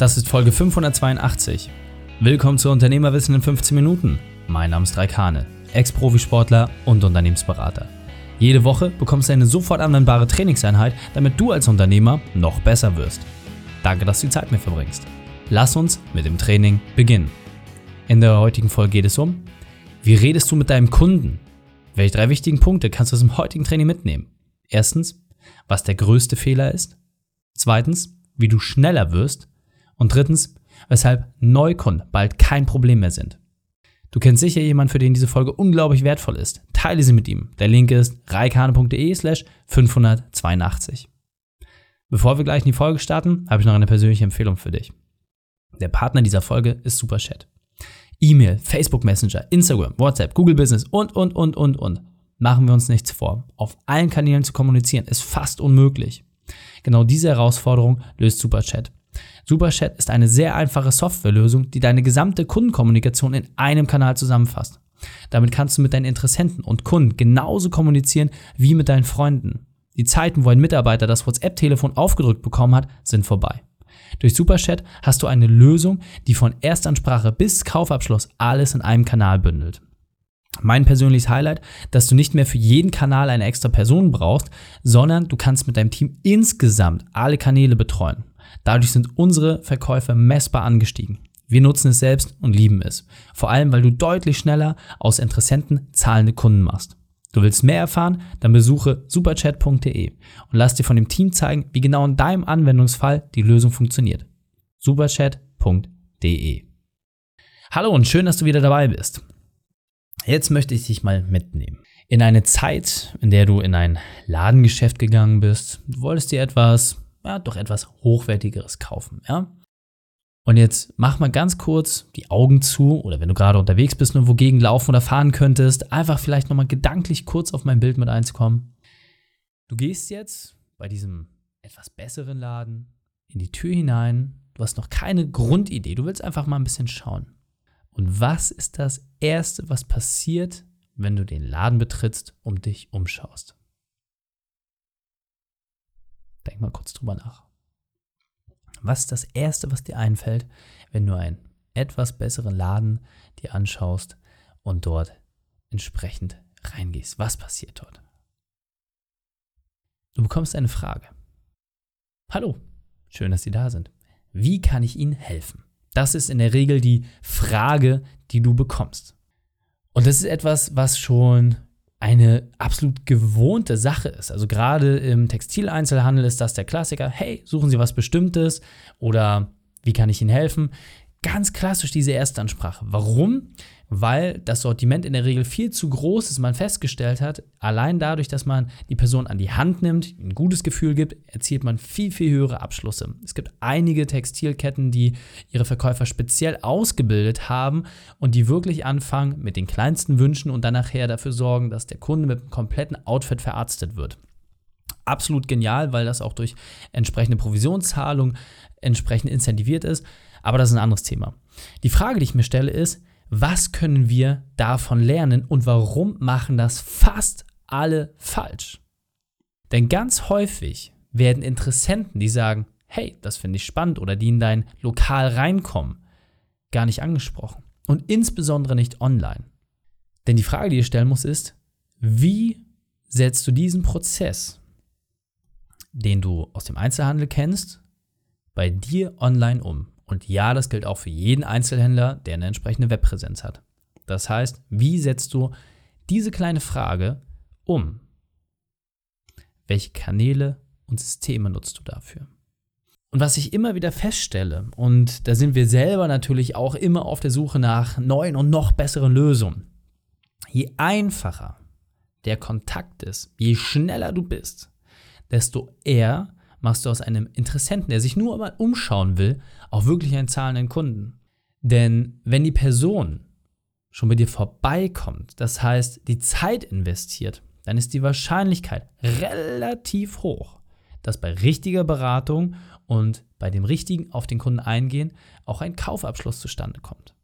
Das ist Folge 582. Willkommen zu Unternehmerwissen in 15 Minuten. Mein Name ist Raik Hane, Ex-Profisportler und Unternehmensberater. Jede Woche bekommst du eine sofort anwendbare Trainingseinheit, damit du als Unternehmer noch besser wirst. Danke, dass du die Zeit mit verbringst. Lass uns mit dem Training beginnen. In der heutigen Folge geht es um, wie redest du mit deinem Kunden? Welche drei wichtigen Punkte kannst du aus dem heutigen Training mitnehmen? Erstens, was der größte Fehler ist. Zweitens, wie du schneller wirst. Und drittens, weshalb Neukunden bald kein Problem mehr sind. Du kennst sicher jemanden, für den diese Folge unglaublich wertvoll ist. Teile sie mit ihm. Der Link ist reikane.de slash 582. Bevor wir gleich in die Folge starten, habe ich noch eine persönliche Empfehlung für dich. Der Partner dieser Folge ist Superchat. E-Mail, Facebook Messenger, Instagram, WhatsApp, Google Business und, und, und, und, und. Machen wir uns nichts vor. Auf allen Kanälen zu kommunizieren ist fast unmöglich. Genau diese Herausforderung löst Superchat. Superchat ist eine sehr einfache Softwarelösung, die deine gesamte Kundenkommunikation in einem Kanal zusammenfasst. Damit kannst du mit deinen Interessenten und Kunden genauso kommunizieren wie mit deinen Freunden. Die Zeiten, wo ein Mitarbeiter das WhatsApp-Telefon aufgedrückt bekommen hat, sind vorbei. Durch Superchat hast du eine Lösung, die von Erstansprache bis Kaufabschluss alles in einem Kanal bündelt. Mein persönliches Highlight, dass du nicht mehr für jeden Kanal eine extra Person brauchst, sondern du kannst mit deinem Team insgesamt alle Kanäle betreuen. Dadurch sind unsere Verkäufe messbar angestiegen. Wir nutzen es selbst und lieben es. Vor allem, weil du deutlich schneller aus Interessenten zahlende Kunden machst. Du willst mehr erfahren? Dann besuche superchat.de und lass dir von dem Team zeigen, wie genau in deinem Anwendungsfall die Lösung funktioniert. superchat.de Hallo und schön, dass du wieder dabei bist. Jetzt möchte ich dich mal mitnehmen. In eine Zeit, in der du in ein Ladengeschäft gegangen bist, du wolltest dir etwas ja, doch etwas Hochwertigeres kaufen, ja. Und jetzt mach mal ganz kurz die Augen zu oder wenn du gerade unterwegs bist und wogegen laufen oder fahren könntest, einfach vielleicht nochmal gedanklich kurz auf mein Bild mit einzukommen. Du gehst jetzt bei diesem etwas besseren Laden in die Tür hinein, du hast noch keine Grundidee, du willst einfach mal ein bisschen schauen. Und was ist das Erste, was passiert, wenn du den Laden betrittst und dich umschaust? Denk mal kurz drüber nach. Was ist das Erste, was dir einfällt, wenn du einen etwas besseren Laden dir anschaust und dort entsprechend reingehst? Was passiert dort? Du bekommst eine Frage. Hallo, schön, dass Sie da sind. Wie kann ich Ihnen helfen? Das ist in der Regel die Frage, die du bekommst. Und das ist etwas, was schon eine absolut gewohnte Sache ist. Also gerade im Textileinzelhandel ist das der Klassiker. Hey, suchen Sie was Bestimmtes oder wie kann ich Ihnen helfen? Ganz klassisch diese Erstansprache. Warum? Weil das Sortiment in der Regel viel zu groß ist, man festgestellt hat, allein dadurch, dass man die Person an die Hand nimmt, ein gutes Gefühl gibt, erzielt man viel, viel höhere Abschlüsse. Es gibt einige Textilketten, die ihre Verkäufer speziell ausgebildet haben und die wirklich anfangen mit den kleinsten Wünschen und dann nachher dafür sorgen, dass der Kunde mit einem kompletten Outfit verarztet wird absolut genial, weil das auch durch entsprechende Provisionszahlung entsprechend incentiviert ist. Aber das ist ein anderes Thema. Die Frage, die ich mir stelle, ist, was können wir davon lernen und warum machen das fast alle falsch? Denn ganz häufig werden Interessenten, die sagen, hey, das finde ich spannend oder die in dein Lokal reinkommen, gar nicht angesprochen. Und insbesondere nicht online. Denn die Frage, die ihr stellen muss, ist, wie setzt du diesen Prozess, den du aus dem Einzelhandel kennst, bei dir online um? Und ja, das gilt auch für jeden Einzelhändler, der eine entsprechende Webpräsenz hat. Das heißt, wie setzt du diese kleine Frage um? Welche Kanäle und Systeme nutzt du dafür? Und was ich immer wieder feststelle, und da sind wir selber natürlich auch immer auf der Suche nach neuen und noch besseren Lösungen, je einfacher der Kontakt ist, je schneller du bist, desto eher machst du aus einem Interessenten, der sich nur mal umschauen will, auch wirklich einen zahlenden Kunden. Denn wenn die Person schon bei dir vorbeikommt, das heißt die Zeit investiert, dann ist die Wahrscheinlichkeit relativ hoch, dass bei richtiger Beratung und bei dem richtigen auf den Kunden eingehen auch ein Kaufabschluss zustande kommt.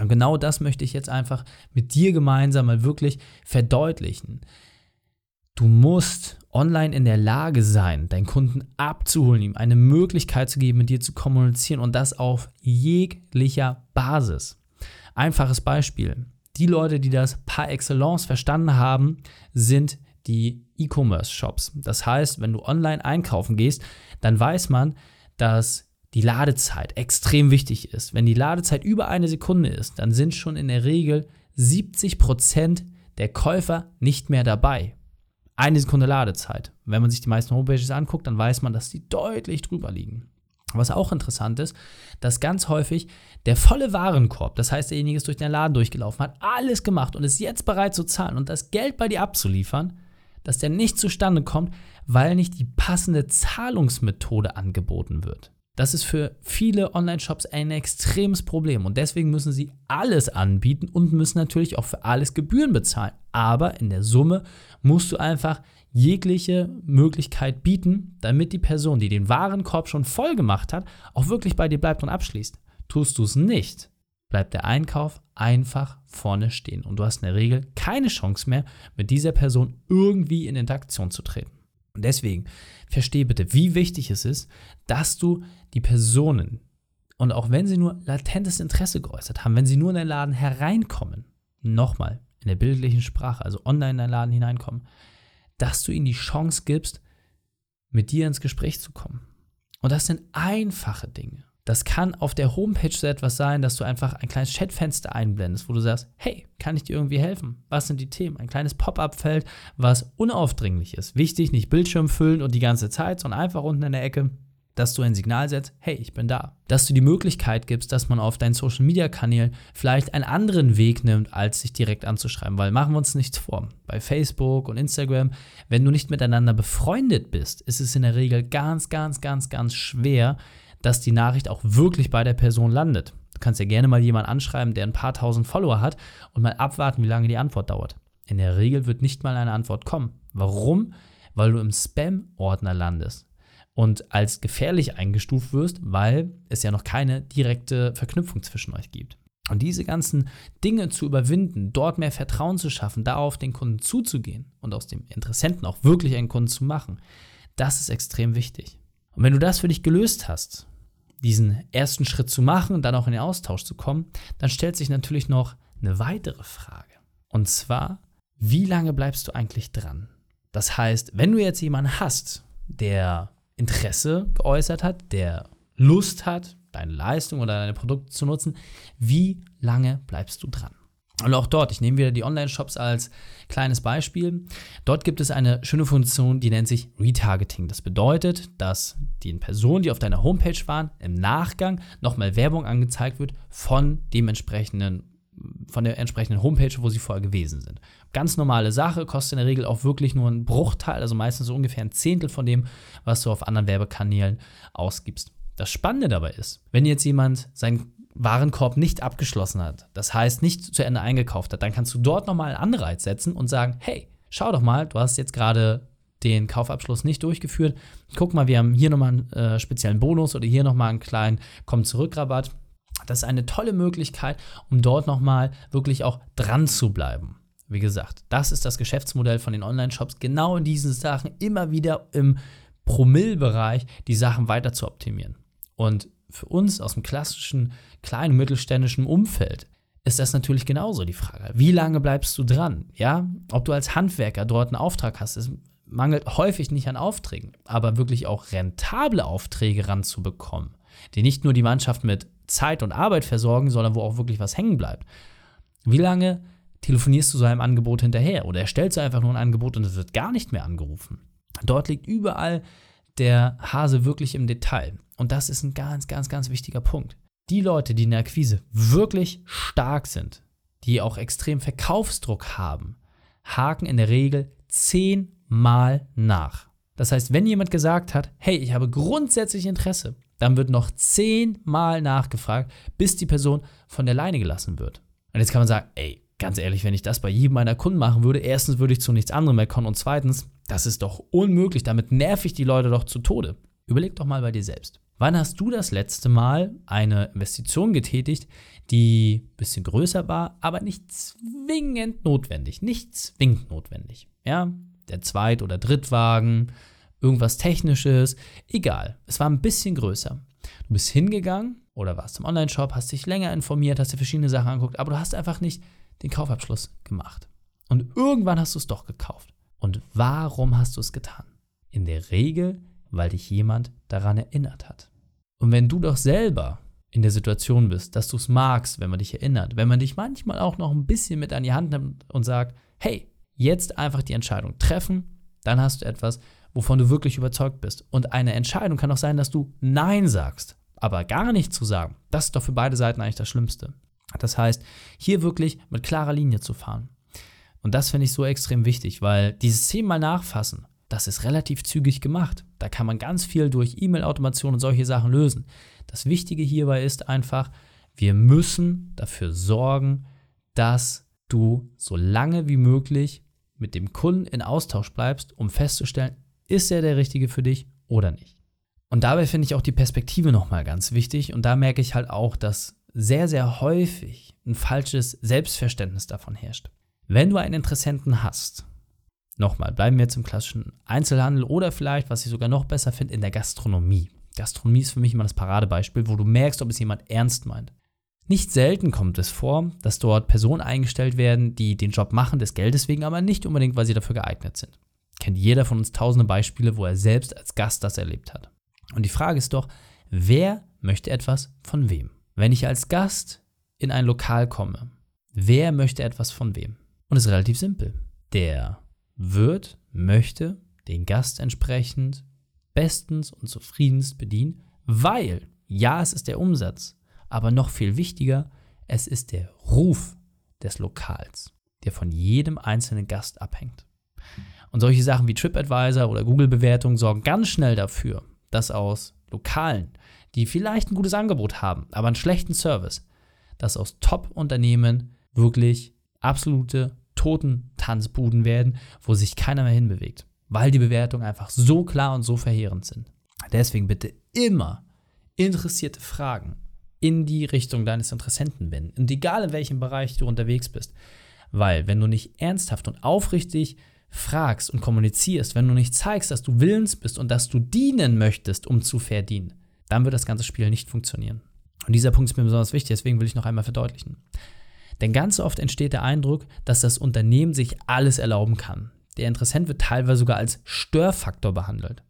Und genau das möchte ich jetzt einfach mit dir gemeinsam mal wirklich verdeutlichen. Du musst online in der Lage sein, deinen Kunden abzuholen, ihm eine Möglichkeit zu geben, mit dir zu kommunizieren und das auf jeglicher Basis. Einfaches Beispiel. Die Leute, die das par excellence verstanden haben, sind die E-Commerce-Shops. Das heißt, wenn du online einkaufen gehst, dann weiß man, dass die Ladezeit extrem wichtig ist. Wenn die Ladezeit über eine Sekunde ist, dann sind schon in der Regel 70 Prozent der Käufer nicht mehr dabei. Eine Sekunde Ladezeit. Wenn man sich die meisten Homepages anguckt, dann weiß man, dass die deutlich drüber liegen. Was auch interessant ist, dass ganz häufig der volle Warenkorb, das heißt, derjenige ist durch den Laden durchgelaufen, hat alles gemacht und ist jetzt bereit zu zahlen und das Geld bei dir abzuliefern, dass der nicht zustande kommt, weil nicht die passende Zahlungsmethode angeboten wird. Das ist für viele Online-Shops ein extremes Problem und deswegen müssen sie alles anbieten und müssen natürlich auch für alles Gebühren bezahlen. Aber in der Summe musst du einfach jegliche Möglichkeit bieten, damit die Person, die den Warenkorb schon voll gemacht hat, auch wirklich bei dir bleibt und abschließt. Tust du es nicht, bleibt der Einkauf einfach vorne stehen und du hast in der Regel keine Chance mehr, mit dieser Person irgendwie in Interaktion zu treten. Und deswegen verstehe bitte, wie wichtig es ist, dass du die Personen, und auch wenn sie nur latentes Interesse geäußert haben, wenn sie nur in den Laden hereinkommen, nochmal in der bildlichen Sprache, also online in den Laden hineinkommen, dass du ihnen die Chance gibst, mit dir ins Gespräch zu kommen. Und das sind einfache Dinge. Das kann auf der Homepage so etwas sein, dass du einfach ein kleines Chatfenster einblendest, wo du sagst, hey, kann ich dir irgendwie helfen? Was sind die Themen? Ein kleines Pop-up-Feld, was unaufdringlich ist. Wichtig, nicht Bildschirm füllen und die ganze Zeit, sondern einfach unten in der Ecke, dass du ein Signal setzt, hey, ich bin da. Dass du die Möglichkeit gibst, dass man auf deinen Social-Media-Kanälen vielleicht einen anderen Weg nimmt, als sich direkt anzuschreiben. Weil machen wir uns nichts vor. Bei Facebook und Instagram, wenn du nicht miteinander befreundet bist, ist es in der Regel ganz, ganz, ganz, ganz schwer, dass die Nachricht auch wirklich bei der Person landet. Du kannst ja gerne mal jemanden anschreiben, der ein paar tausend Follower hat und mal abwarten, wie lange die Antwort dauert. In der Regel wird nicht mal eine Antwort kommen. Warum? Weil du im Spam-Ordner landest und als gefährlich eingestuft wirst, weil es ja noch keine direkte Verknüpfung zwischen euch gibt. Und diese ganzen Dinge zu überwinden, dort mehr Vertrauen zu schaffen, darauf den Kunden zuzugehen und aus dem Interessenten auch wirklich einen Kunden zu machen, das ist extrem wichtig. Und wenn du das für dich gelöst hast, diesen ersten Schritt zu machen und dann auch in den Austausch zu kommen, dann stellt sich natürlich noch eine weitere Frage. Und zwar, wie lange bleibst du eigentlich dran? Das heißt, wenn du jetzt jemanden hast, der Interesse geäußert hat, der Lust hat, deine Leistung oder deine Produkte zu nutzen, wie lange bleibst du dran? Und auch dort, ich nehme wieder die Online-Shops als kleines Beispiel. Dort gibt es eine schöne Funktion, die nennt sich Retargeting. Das bedeutet, dass den Personen, die auf deiner Homepage waren, im Nachgang nochmal Werbung angezeigt wird von dem entsprechenden von der entsprechenden Homepage, wo sie vorher gewesen sind. Ganz normale Sache, kostet in der Regel auch wirklich nur einen Bruchteil, also meistens so ungefähr ein Zehntel von dem, was du auf anderen Werbekanälen ausgibst. Das Spannende dabei ist, wenn jetzt jemand seinen Warenkorb nicht abgeschlossen hat, das heißt nicht zu Ende eingekauft hat, dann kannst du dort nochmal einen Anreiz setzen und sagen, hey, schau doch mal, du hast jetzt gerade den Kaufabschluss nicht durchgeführt. Guck mal, wir haben hier nochmal einen äh, speziellen Bonus oder hier nochmal einen kleinen Komm-Zurück-Rabatt. Das ist eine tolle Möglichkeit, um dort nochmal wirklich auch dran zu bleiben. Wie gesagt, das ist das Geschäftsmodell von den Online-Shops, genau in diesen Sachen immer wieder im Promillbereich die Sachen weiter zu optimieren. Und für uns aus dem klassischen kleinen mittelständischen Umfeld ist das natürlich genauso die Frage. Wie lange bleibst du dran? Ja, ob du als Handwerker dort einen Auftrag hast, es mangelt häufig nicht an Aufträgen, aber wirklich auch rentable Aufträge ranzubekommen, die nicht nur die Mannschaft mit Zeit und Arbeit versorgen, sondern wo auch wirklich was hängen bleibt. Wie lange telefonierst du so einem Angebot hinterher oder erstellst du einfach nur ein Angebot und es wird gar nicht mehr angerufen? Dort liegt überall der Hase wirklich im Detail. Und das ist ein ganz, ganz, ganz wichtiger Punkt. Die Leute, die in der Akquise wirklich stark sind, die auch extrem Verkaufsdruck haben, haken in der Regel zehnmal nach. Das heißt, wenn jemand gesagt hat, hey, ich habe grundsätzlich Interesse, dann wird noch zehnmal nachgefragt, bis die Person von der Leine gelassen wird. Und jetzt kann man sagen, ey, ganz ehrlich, wenn ich das bei jedem meiner Kunden machen würde, erstens würde ich zu nichts anderem mehr kommen und zweitens, das ist doch unmöglich, damit nerv ich die Leute doch zu Tode. Überleg doch mal bei dir selbst. Wann hast du das letzte Mal eine Investition getätigt, die ein bisschen größer war, aber nicht zwingend notwendig? Nicht zwingend notwendig. Ja, der Zweit- oder Drittwagen, irgendwas Technisches, egal. Es war ein bisschen größer. Du bist hingegangen oder warst im Online-Shop, hast dich länger informiert, hast dir verschiedene Sachen angeguckt, aber du hast einfach nicht den Kaufabschluss gemacht. Und irgendwann hast du es doch gekauft. Und warum hast du es getan? In der Regel, weil dich jemand daran erinnert hat. Und wenn du doch selber in der Situation bist, dass du es magst, wenn man dich erinnert, wenn man dich manchmal auch noch ein bisschen mit an die Hand nimmt und sagt, hey, jetzt einfach die Entscheidung treffen, dann hast du etwas, wovon du wirklich überzeugt bist. Und eine Entscheidung kann auch sein, dass du Nein sagst, aber gar nicht zu sagen. Das ist doch für beide Seiten eigentlich das Schlimmste. Das heißt, hier wirklich mit klarer Linie zu fahren. Und das finde ich so extrem wichtig, weil dieses zehnmal nachfassen, das ist relativ zügig gemacht. Da kann man ganz viel durch E-Mail-Automation und solche Sachen lösen. Das Wichtige hierbei ist einfach, wir müssen dafür sorgen, dass du so lange wie möglich mit dem Kunden in Austausch bleibst, um festzustellen, ist er der richtige für dich oder nicht. Und dabei finde ich auch die Perspektive nochmal ganz wichtig und da merke ich halt auch, dass sehr, sehr häufig ein falsches Selbstverständnis davon herrscht. Wenn du einen Interessenten hast, nochmal, bleiben wir jetzt im klassischen Einzelhandel oder vielleicht, was ich sogar noch besser finde, in der Gastronomie. Gastronomie ist für mich immer das Paradebeispiel, wo du merkst, ob es jemand ernst meint. Nicht selten kommt es vor, dass dort Personen eingestellt werden, die den Job machen, des Geldes wegen, aber nicht unbedingt, weil sie dafür geeignet sind. Kennt jeder von uns tausende Beispiele, wo er selbst als Gast das erlebt hat. Und die Frage ist doch, wer möchte etwas von wem? Wenn ich als Gast in ein Lokal komme, wer möchte etwas von wem? Und es ist relativ simpel. Der Wirt möchte den Gast entsprechend bestens und zufriedenst bedienen, weil, ja, es ist der Umsatz, aber noch viel wichtiger, es ist der Ruf des Lokals, der von jedem einzelnen Gast abhängt. Und solche Sachen wie TripAdvisor oder Google-Bewertungen sorgen ganz schnell dafür, dass aus Lokalen, die vielleicht ein gutes Angebot haben, aber einen schlechten Service, dass aus Top-Unternehmen wirklich absolute Totentanzbuden werden, wo sich keiner mehr hinbewegt weil die Bewertungen einfach so klar und so verheerend sind. Deswegen bitte immer interessierte Fragen in die Richtung deines Interessenten wenden. Und egal in welchem Bereich du unterwegs bist. Weil, wenn du nicht ernsthaft und aufrichtig fragst und kommunizierst, wenn du nicht zeigst, dass du willens bist und dass du dienen möchtest, um zu verdienen, dann wird das ganze Spiel nicht funktionieren. Und dieser Punkt ist mir besonders wichtig, deswegen will ich noch einmal verdeutlichen. Denn ganz oft entsteht der Eindruck, dass das Unternehmen sich alles erlauben kann. Der Interessent wird teilweise sogar als Störfaktor behandelt.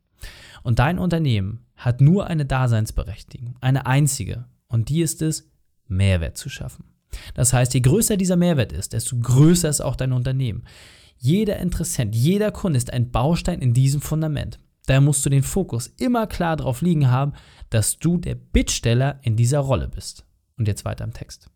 Und dein Unternehmen hat nur eine Daseinsberechtigung, eine einzige. Und die ist es, Mehrwert zu schaffen. Das heißt, je größer dieser Mehrwert ist, desto größer ist auch dein Unternehmen. Jeder Interessent, jeder Kunde ist ein Baustein in diesem Fundament. Daher musst du den Fokus immer klar darauf liegen haben, dass du der Bittsteller in dieser Rolle bist. Und jetzt weiter im Text.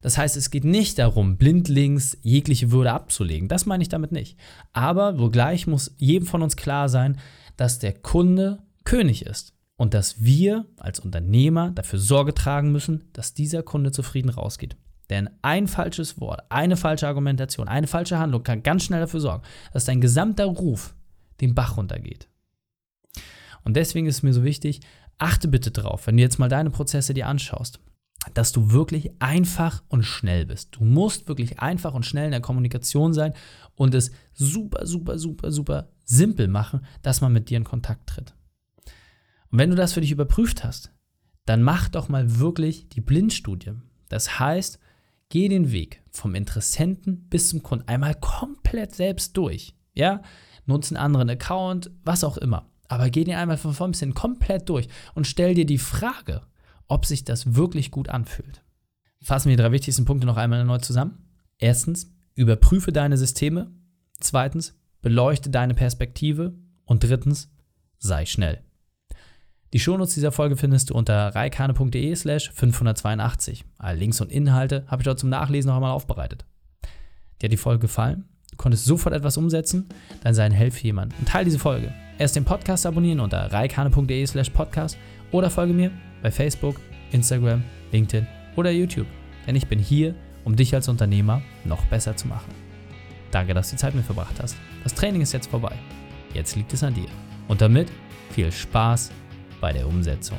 Das heißt, es geht nicht darum, blindlings jegliche Würde abzulegen. Das meine ich damit nicht. Aber wogleich muss jedem von uns klar sein, dass der Kunde König ist und dass wir als Unternehmer dafür Sorge tragen müssen, dass dieser Kunde zufrieden rausgeht. Denn ein falsches Wort, eine falsche Argumentation, eine falsche Handlung kann ganz schnell dafür sorgen, dass dein gesamter Ruf den Bach runtergeht. Und deswegen ist es mir so wichtig, achte bitte drauf, wenn du jetzt mal deine Prozesse dir anschaust dass du wirklich einfach und schnell bist. Du musst wirklich einfach und schnell in der Kommunikation sein und es super, super, super, super simpel machen, dass man mit dir in Kontakt tritt. Und wenn du das für dich überprüft hast, dann mach doch mal wirklich die Blindstudie. Das heißt, geh den Weg vom Interessenten bis zum Kunden einmal komplett selbst durch. Ja, nutze einen anderen Account, was auch immer. Aber geh den einmal von vorn bis hin komplett durch und stell dir die Frage, ob sich das wirklich gut anfühlt. Fassen wir die drei wichtigsten Punkte noch einmal neu zusammen. Erstens, überprüfe deine Systeme. Zweitens, beleuchte deine Perspektive. Und drittens, sei schnell. Die Shownotes dieser Folge findest du unter reikane.de slash 582. Alle Links und Inhalte habe ich dort zum Nachlesen noch einmal aufbereitet. Dir hat die Folge gefallen? Du konntest sofort etwas umsetzen? Dann sei ein Helfer jemand und teile diese Folge. Erst den Podcast abonnieren unter reikane.de slash podcast oder folge mir bei Facebook, Instagram, LinkedIn oder YouTube. Denn ich bin hier, um dich als Unternehmer noch besser zu machen. Danke, dass du die Zeit mit verbracht hast. Das Training ist jetzt vorbei. Jetzt liegt es an dir. Und damit viel Spaß bei der Umsetzung.